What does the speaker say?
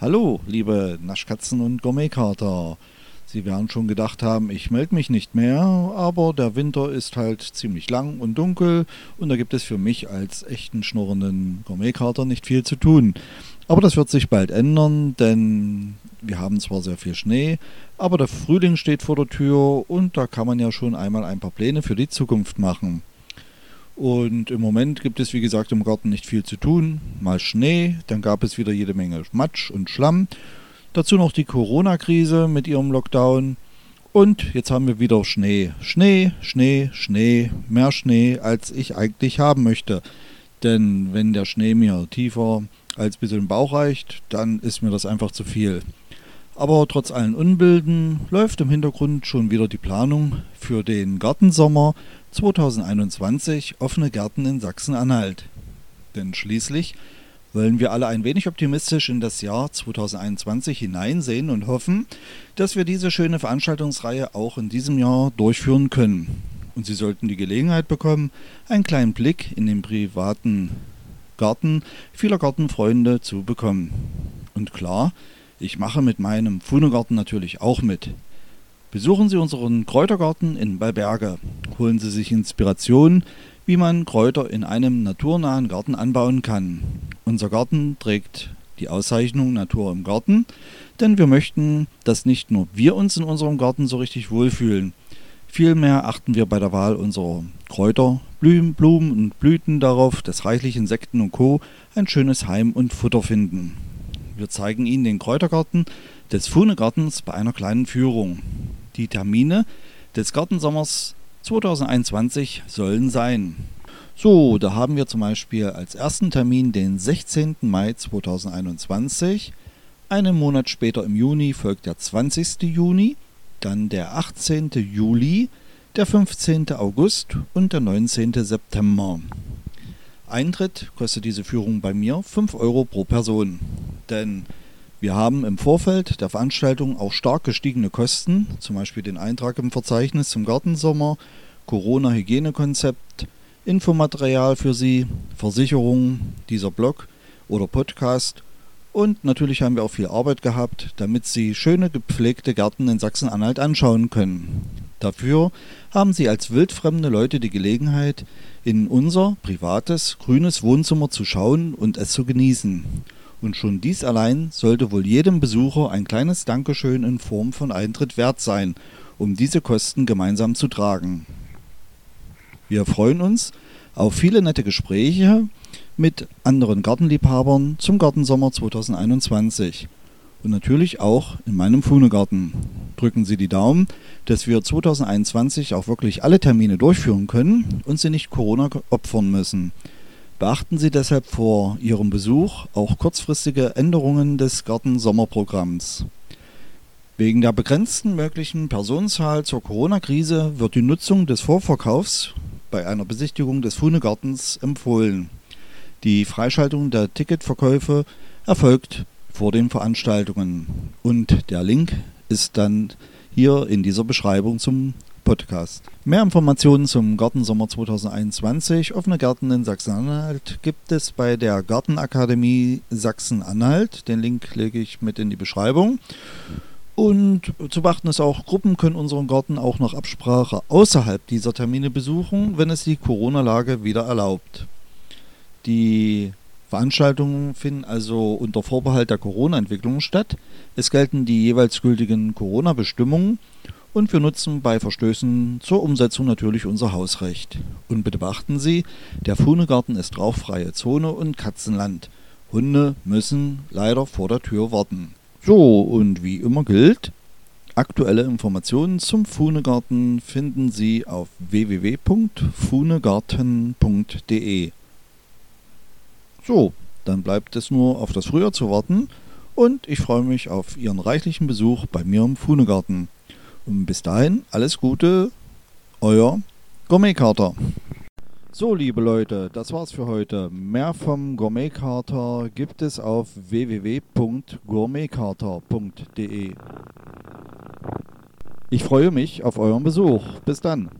Hallo, liebe Naschkatzen und Gourmetkater. Sie werden schon gedacht haben, ich melde mich nicht mehr, aber der Winter ist halt ziemlich lang und dunkel und da gibt es für mich als echten schnurrenden Gourmetkater nicht viel zu tun. Aber das wird sich bald ändern, denn wir haben zwar sehr viel Schnee, aber der Frühling steht vor der Tür und da kann man ja schon einmal ein paar Pläne für die Zukunft machen. Und im Moment gibt es, wie gesagt, im Garten nicht viel zu tun. Mal Schnee, dann gab es wieder jede Menge Matsch und Schlamm. Dazu noch die Corona-Krise mit ihrem Lockdown. Und jetzt haben wir wieder Schnee. Schnee, Schnee, Schnee. Mehr Schnee, als ich eigentlich haben möchte. Denn wenn der Schnee mir tiefer als bis in den Bauch reicht, dann ist mir das einfach zu viel. Aber trotz allen Unbilden läuft im Hintergrund schon wieder die Planung für den Gartensommer 2021 offene Gärten in Sachsen-Anhalt. Denn schließlich wollen wir alle ein wenig optimistisch in das Jahr 2021 hineinsehen und hoffen, dass wir diese schöne Veranstaltungsreihe auch in diesem Jahr durchführen können. Und Sie sollten die Gelegenheit bekommen, einen kleinen Blick in den privaten Garten vieler Gartenfreunde zu bekommen. Und klar, ich mache mit meinem Funegarten natürlich auch mit. Besuchen Sie unseren Kräutergarten in Balberge. Holen Sie sich Inspiration, wie man Kräuter in einem naturnahen Garten anbauen kann. Unser Garten trägt die Auszeichnung Natur im Garten, denn wir möchten, dass nicht nur wir uns in unserem Garten so richtig wohlfühlen. Vielmehr achten wir bei der Wahl unserer Kräuter, Blumen, Blumen und Blüten darauf, dass reichlich Insekten und Co. ein schönes Heim und Futter finden. Wir zeigen Ihnen den Kräutergarten des Fuhnegartens bei einer kleinen Führung. Die Termine des Gartensommers 2021 sollen sein so, da haben wir zum Beispiel als ersten Termin den 16. Mai 2021. Einen Monat später im Juni folgt der 20. Juni, dann der 18. Juli, der 15. August und der 19. September. Eintritt kostet diese Führung bei mir 5 Euro pro Person. Denn wir haben im Vorfeld der Veranstaltung auch stark gestiegene Kosten, zum Beispiel den Eintrag im Verzeichnis zum Gartensommer, Corona-Hygienekonzept, Infomaterial für Sie, Versicherungen, dieser Blog oder Podcast. Und natürlich haben wir auch viel Arbeit gehabt, damit Sie schöne gepflegte Gärten in Sachsen-Anhalt anschauen können. Dafür haben Sie als wildfremde Leute die Gelegenheit, in unser privates, grünes Wohnzimmer zu schauen und es zu genießen. Und schon dies allein sollte wohl jedem Besucher ein kleines Dankeschön in Form von Eintritt wert sein, um diese Kosten gemeinsam zu tragen. Wir freuen uns auf viele nette Gespräche mit anderen Gartenliebhabern zum Gartensommer 2021. Und natürlich auch in meinem Fuhnegarten. Drücken Sie die Daumen, dass wir 2021 auch wirklich alle Termine durchführen können und Sie nicht Corona opfern müssen. Beachten Sie deshalb vor Ihrem Besuch auch kurzfristige Änderungen des Gartensommerprogramms. Wegen der begrenzten möglichen Personenzahl zur Corona-Krise wird die Nutzung des Vorverkaufs bei einer Besichtigung des Fuhnegartens empfohlen. Die Freischaltung der Ticketverkäufe erfolgt vor den Veranstaltungen und der Link ist dann hier in dieser Beschreibung zum Podcast. Mehr Informationen zum Gartensommer 2021, offene Gärten in Sachsen-Anhalt, gibt es bei der Gartenakademie Sachsen-Anhalt. Den Link lege ich mit in die Beschreibung. Und zu beachten ist auch, Gruppen können unseren Garten auch nach Absprache außerhalb dieser Termine besuchen, wenn es die Corona-Lage wieder erlaubt. Die Veranstaltungen finden also unter Vorbehalt der Corona-Entwicklung statt. Es gelten die jeweils gültigen Corona-Bestimmungen und wir nutzen bei Verstößen zur Umsetzung natürlich unser Hausrecht. Und bitte beachten Sie, der Fuhnegarten ist rauchfreie Zone und Katzenland. Hunde müssen leider vor der Tür warten. So, und wie immer gilt, aktuelle Informationen zum Fuhnegarten finden Sie auf www.fuhnegarten.de. So, dann bleibt es nur auf das Frühjahr zu warten und ich freue mich auf Ihren reichlichen Besuch bei mir im Fuhnegarten. Und bis dahin alles Gute, euer Gourmetkater. So, liebe Leute, das war's für heute. Mehr vom Gourmetkater gibt es auf www.gourmetkater.de. Ich freue mich auf euren Besuch. Bis dann.